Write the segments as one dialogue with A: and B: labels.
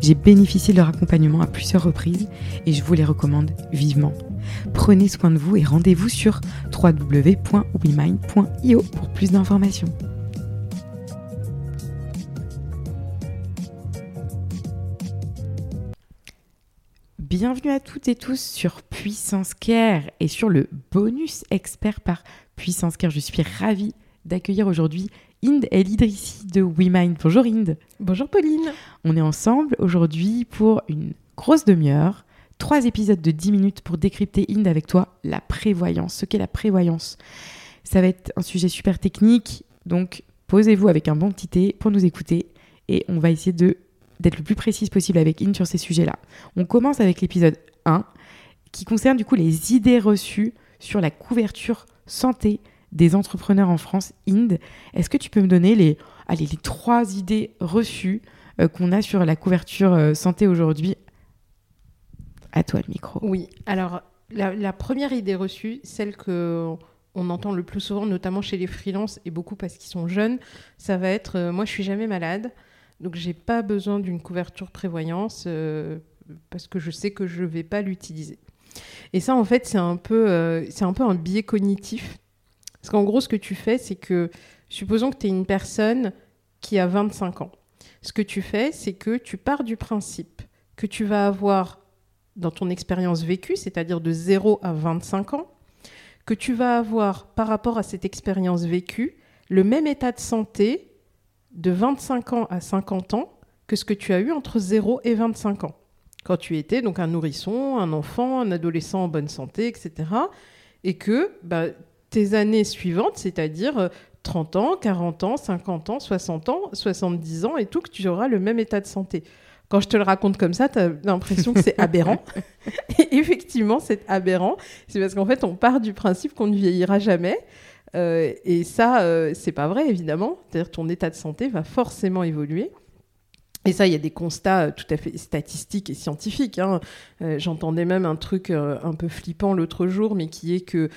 A: J'ai bénéficié de leur accompagnement à plusieurs reprises et je vous les recommande vivement. Prenez soin de vous et rendez-vous sur www.wemind.io pour plus d'informations. Bienvenue à toutes et tous sur Puissance Care et sur le bonus expert par Puissance Care. Je suis ravie d'accueillir aujourd'hui Inde El Idrissi de WeMind. Bonjour Inde.
B: Bonjour Pauline.
A: On est ensemble aujourd'hui pour une grosse demi-heure, trois épisodes de 10 minutes pour décrypter Inde avec toi la prévoyance. Ce qu'est la prévoyance. Ça va être un sujet super technique, donc posez-vous avec un bon petit thé pour nous écouter et on va essayer d'être le plus précise possible avec Inde sur ces sujets-là. On commence avec l'épisode 1 qui concerne du coup les idées reçues sur la couverture santé des entrepreneurs en France, Inde. Est-ce que tu peux me donner les, allez, les trois idées reçues qu'on a sur la couverture euh, santé aujourd'hui À toi le micro.
B: Oui, alors la, première idée reçue, celle que on entend le plus souvent, notamment chez les freelances et beaucoup parce qu'ils sont jeunes, ça va être euh, moi je suis jamais malade, donc j'ai pas besoin d'une couverture prévoyance parce que je sais que je vais pas l'utiliser. Et ça en fait c'est un peu c'est un peu un biais cognitif parce qu'en gros, ce que tu fais, c'est que, supposons que tu es une personne qui a 25 ans. Ce que tu fais, c'est que tu pars du principe que tu vas avoir, dans ton expérience vécue, c'est-à-dire de 0 à 25 ans, que tu vas avoir, par rapport à cette expérience vécue, le même état de santé de 25 ans à 50 ans que ce que tu as eu entre 0 et 25 ans. Quand tu étais donc un nourrisson, un enfant, un adolescent en bonne santé, etc. Et que bah, tes années suivantes, c'est-à-dire 30 euh, ans, 40 ans, 50 ans, 60 ans, 70 ans et tout, que tu auras le même état de santé. Quand je te le raconte comme ça, tu as l'impression que c'est aberrant. et effectivement, c'est aberrant. C'est parce qu'en fait, on part du principe qu'on ne vieillira jamais. Euh, et ça, euh, c'est pas vrai, évidemment. C'est-à-dire ton état de santé va forcément évoluer. Et ça, il y a des constats euh, tout à fait statistiques et scientifiques. Hein. Euh, j'entendais même un truc euh, un peu flippant l'autre jour, mais qui est que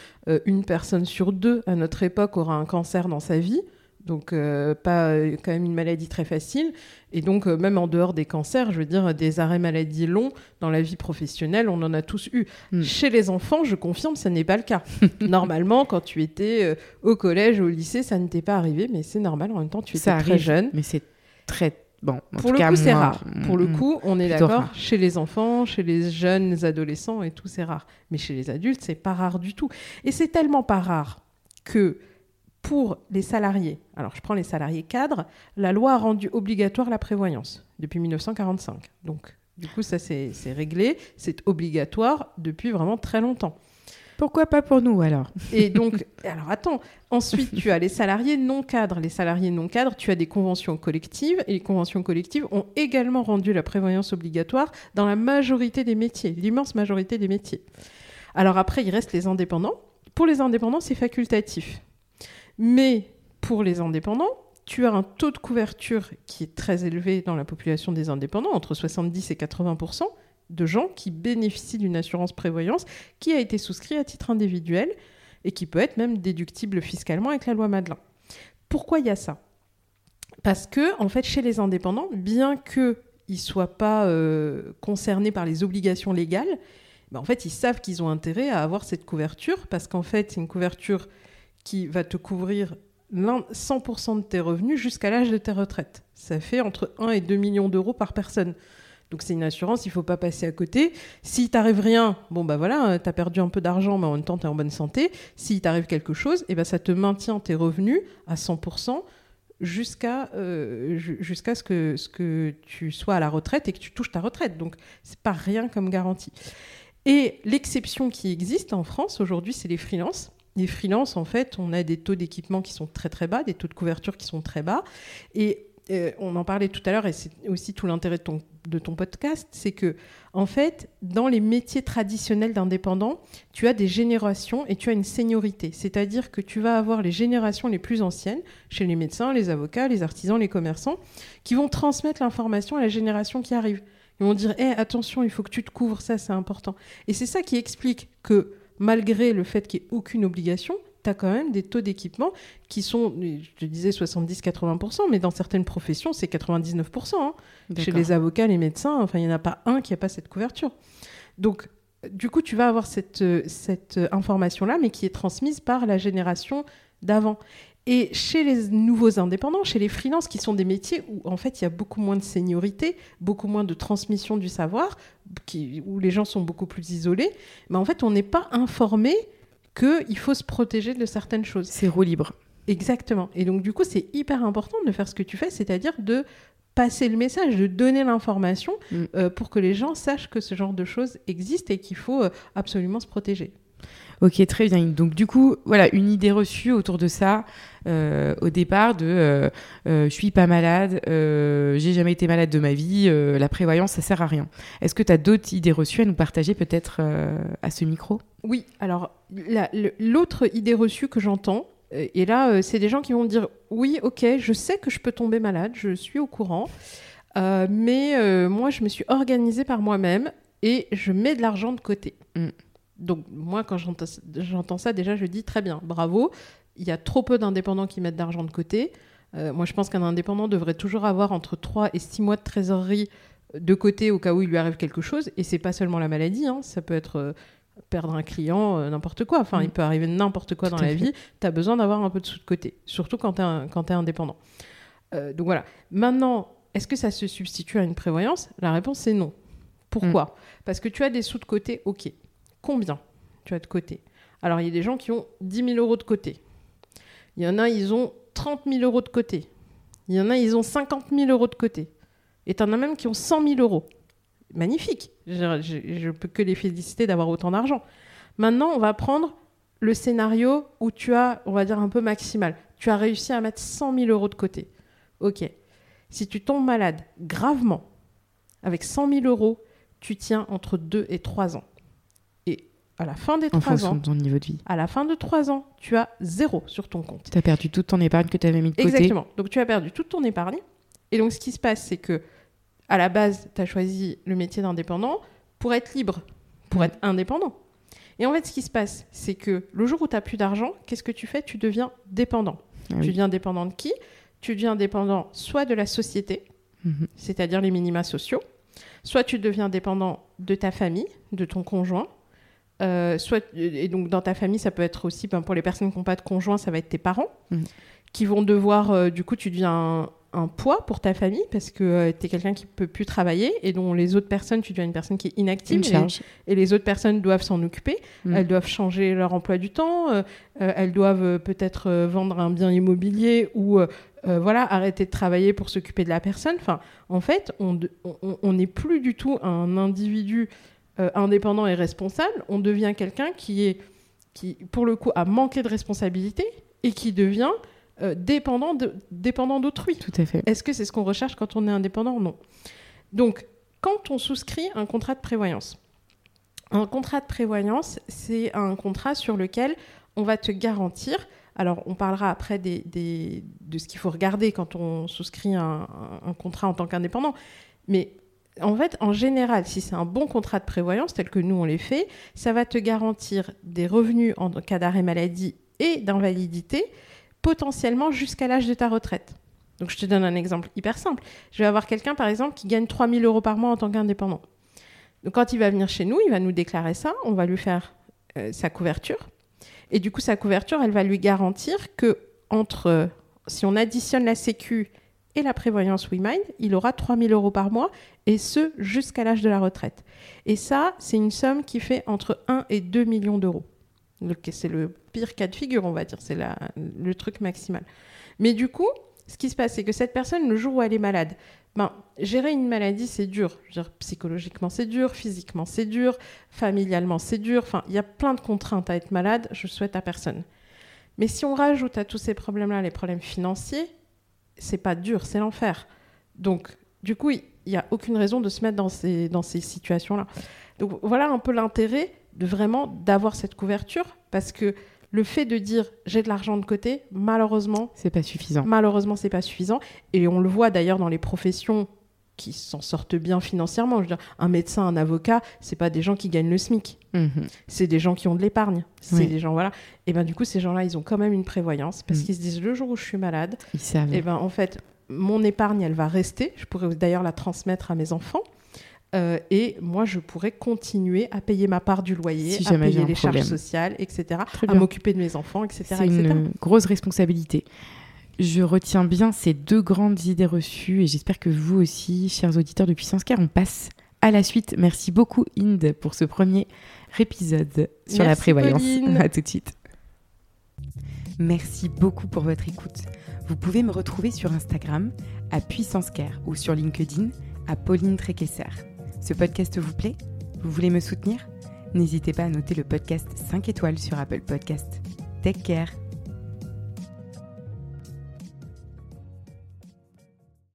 B: une personne sur deux à notre époque aura un cancer dans sa vie. Donc pas quand même une maladie très facile. Et donc même en dehors des cancers, je veux dire des arrêts maladie longs dans la vie professionnelle, on en a tous eu. Hmm. Chez les enfants, je confirme, ce n'est pas le cas. Normalement, quand tu étais au collège, au lycée, ça ne t'est pas arrivé, mais c'est normal. En même temps, tu étais très jeune.
A: Mais c'est très Bon,
B: pour le coup, c'est rare. Pour le coup, on est d'accord. Chez les enfants, chez les jeunes adolescents et tout, c'est rare. Mais chez les adultes, c'est pas rare du tout. Et c'est tellement pas rare que pour les salariés, alors je prends les salariés cadres, la loi a rendu obligatoire la prévoyance depuis 1945. Donc, du coup, ça c'est réglé. C'est obligatoire depuis vraiment très longtemps.
A: Pourquoi pas pour nous alors
B: Et donc, alors attends, ensuite tu as les salariés non cadres. Les salariés non cadres, tu as des conventions collectives et les conventions collectives ont également rendu la prévoyance obligatoire dans la majorité des métiers, l'immense majorité des métiers. Alors après, il reste les indépendants. Pour les indépendants, c'est facultatif. Mais pour les indépendants, tu as un taux de couverture qui est très élevé dans la population des indépendants, entre 70 et 80 de gens qui bénéficient d'une assurance prévoyance qui a été souscrit à titre individuel et qui peut être même déductible fiscalement avec la loi Madelin. Pourquoi il y a ça? Parce que, en fait, chez les indépendants, bien qu'ils ne soient pas euh, concernés par les obligations légales, ben, en fait, ils savent qu'ils ont intérêt à avoir cette couverture parce qu'en fait, c'est une couverture qui va te couvrir 100% de tes revenus jusqu'à l'âge de ta retraite. Ça fait entre 1 et 2 millions d'euros par personne. Donc c'est une assurance, il faut pas passer à côté. Si t'arrive rien, bon bah voilà, tu as perdu un peu d'argent, mais en même temps tu es en bonne santé. Si t'arrive quelque chose, eh ben ça te maintient tes revenus à 100% jusqu'à euh, jusqu'à ce que, ce que tu sois à la retraite et que tu touches ta retraite. Donc c'est pas rien comme garantie. Et l'exception qui existe en France aujourd'hui, c'est les freelances. Les freelances, en fait, on a des taux d'équipement qui sont très très bas, des taux de couverture qui sont très bas. Et euh, on en parlait tout à l'heure, et c'est aussi tout l'intérêt de ton, podcast, c'est que, en fait, dans les métiers traditionnels d'indépendants, tu as des générations et tu as une seniorité. C'est-à-dire que tu vas avoir les générations les plus anciennes, chez les médecins, les avocats, les artisans, les commerçants, qui vont transmettre l'information à la génération qui arrive. Ils vont dire hey, attention, il faut que tu te couvres, ça c'est important. Et c'est ça qui explique que malgré le fait qu'il n'y ait aucune obligation, tu as quand même des taux d'équipement qui sont, je te disais 70-80%, mais dans certaines professions, c'est 99%. Hein. Chez les avocats, les médecins, enfin, il n'y en a pas un qui n'a pas cette couverture. Donc, du coup, tu vas avoir cette, cette information-là, mais qui est transmise par la génération d'avant. Et chez les nouveaux indépendants, chez les freelances, qui sont des métiers où en fait il y a beaucoup moins de seniorité, beaucoup moins de transmission du savoir, qui, où les gens sont beaucoup plus isolés, mais en fait on n'est pas informé qu'il faut se protéger de certaines choses.
A: C'est roue libre.
B: Exactement. Et donc, du coup, c'est hyper important de faire ce que tu fais, c'est-à-dire de passer le message, de donner l'information mm. euh, pour que les gens sachent que ce genre de choses existe et qu'il faut euh, absolument se protéger.
A: Ok, très bien. Donc du coup, voilà, une idée reçue autour de ça euh, au départ de euh, je suis pas malade, j'ai jamais été malade de ma vie, la prévoyance ça sert à rien. Est-ce que tu as d'autres idées reçues à nous partager peut-être à ce micro?
B: Oui, alors l'autre idée reçue que j'entends, et là c'est des gens qui vont dire oui, ok, je sais que je peux tomber malade, je suis au courant, mais moi je me suis organisée par moi-même et je mets de l'argent de côté. Mm. Donc moi, quand j'entends ça, déjà, je dis très bien, bravo. Il y a trop peu d'indépendants qui mettent d'argent de côté. Euh, moi, je pense qu'un indépendant devrait toujours avoir entre 3 et 6 mois de trésorerie de côté au cas où il lui arrive quelque chose. Et c'est pas seulement la maladie, hein. ça peut être euh, perdre un client, euh, n'importe quoi. Enfin, il mm. peut arriver n'importe quoi dans la vie. Tu as besoin d'avoir un peu de sous de côté, surtout quand tu es, es, indépendant. donc voilà. Maintenant, est-ce que ça se substitue à une prévoyance? La réponse est non. Pourquoi? Mm. Parce que tu as des sous de côté, ok combien tu as de côté Alors, il y a des gens qui ont 10 000 euros de côté. Il y en a, ils ont 30 000 euros de côté. Il y en a, ils ont 50 000 euros de côté. Et tu en as même qui ont 100 000 euros. Magnifique. Je, ne peux que les féliciter d'avoir autant d'argent. Maintenant, on va prendre le scénario où tu as, on va dire, un peu maximal. Tu as réussi à mettre 100 000 euros de côté. Ok. Si tu tombes malade gravement, avec 100 000 euros, tu tiens entre 2 et 3 ans à la fin des ans,
A: de ton niveau de vie.
B: à la fin de trois ans, tu as zéro sur ton compte.
A: Tu as perdu toute ton épargne que tu avais mis de côté.
B: Exactement. Donc tu as perdu toute ton épargne. Et donc ce qui se passe, c'est que à la base, tu as choisi le métier d'indépendant pour être libre, pour mm. être indépendant. Et en fait, ce qui se passe, c'est que le jour où tu n'as plus d'argent, qu'est-ce que tu fais? Tu deviens dépendant. Ah tu deviens dépendant de qui? Tu deviens dépendant soit de la société, mm-hmm. c'est-à-dire les minima sociaux, soit tu deviens dépendant de ta famille, de ton conjoint, euh, soit, et donc dans ta famille, ça peut être aussi, ben, pour les personnes qui n'ont pas de conjoint, ça va être tes parents, mm. qui vont devoir, euh, du coup, tu deviens un, poids pour ta famille parce que euh, tu es quelqu'un qui peut plus travailler et dont les autres personnes, tu deviens une personne qui est inactive et, les autres personnes doivent s'en occuper. Mm. Elles doivent changer leur emploi du temps, elles doivent peut-être vendre un bien immobilier ou voilà, arrêter de travailler pour s'occuper de la personne. Enfin, en fait, on n'est plus du tout un individu euh, indépendant et responsable, on devient quelqu'un qui est, qui, pour le coup, a manqué de responsabilité et qui devient euh, dépendant, de, dépendant d'autrui.
A: Tout à fait.
B: Est-ce que c'est ce qu'on recherche quand on est indépendant Non? Donc, quand on souscrit un contrat de prévoyance, un contrat de prévoyance, c'est un contrat sur lequel on va te garantir. Alors, on parlera après des, des, de ce qu'il faut regarder quand on souscrit un, un contrat en tant qu'indépendant. Mais en fait, en général, si c'est un bon contrat de prévoyance tel que nous on les fait, ça va te garantir des revenus en cas d'arrêt maladie et d'invalidité potentiellement jusqu'à l'âge de ta retraite. Donc je te donne un exemple hyper simple. Je vais avoir quelqu'un par exemple qui gagne 3000 euros par mois en tant qu'indépendant. Donc quand il va venir chez nous, il va nous déclarer ça, on va lui faire euh, sa couverture. Et du coup, sa couverture, elle va lui garantir que entre, si on additionne la Sécu et la prévoyance WeMind, il aura 3 000 euros par mois, et ce, jusqu'à l'âge de la retraite. Et ça, c'est une somme qui fait entre 1 et 2 millions d'euros. C'est le pire cas de figure, on va dire, c'est le truc maximal. Mais du coup, ce qui se passe, c'est que cette personne, le jour où elle est malade, ben, gérer une maladie, c'est dur. psychologiquement, c'est dur, physiquement, c'est dur, familialement, c'est dur. Enfin, il y a plein de contraintes à être malade, je souhaite à personne. Mais si on rajoute à tous ces problèmes-là les problèmes financiers, c'est pas dur, c'est l'enfer. Donc, du coup, il n'y a aucune raison de se mettre dans ces, dans ces situations-là. Donc, voilà un peu l'intérêt de vraiment d'avoir cette couverture, parce que le fait de dire j'ai de l'argent de côté, malheureusement,
A: c'est pas suffisant.
B: Malheureusement, c'est pas suffisant. Et on le voit d'ailleurs dans les professions qui s'en sortent bien financièrement. Je veux dire, un médecin, un avocat, c'est pas des gens qui gagnent le SMIC. Mhm. C'est des gens qui ont de l'épargne. C'est des gens, voilà. Et ben du coup, ces gens-là, ils ont quand même une prévoyance parce mhm. qu'ils se disent le jour où je suis malade,
A: ils savent.
B: Et ben en fait, mon épargne, elle va rester. Je pourrais d'ailleurs la transmettre à mes enfants. Euh, et moi, je pourrais continuer à payer ma part du loyer, à payer les charges sociales, etc., à m'occuper de mes enfants, etc.
A: C'est une grosse responsabilité. Je retiens bien ces deux grandes idées reçues et j'espère que vous aussi, chers auditeurs de Puissance Car, on passe à la suite. Merci beaucoup, Inde, pour ce premier épisode sur la prévoyance. À tout de suite. Merci beaucoup pour votre écoute. Vous pouvez me retrouver sur Instagram à Puissance Care ou sur LinkedIn à Pauline Tréquesser. Ce podcast vous plaît? Vous voulez me soutenir? N'hésitez pas à noter le podcast 5 étoiles sur Apple Podcast. Take care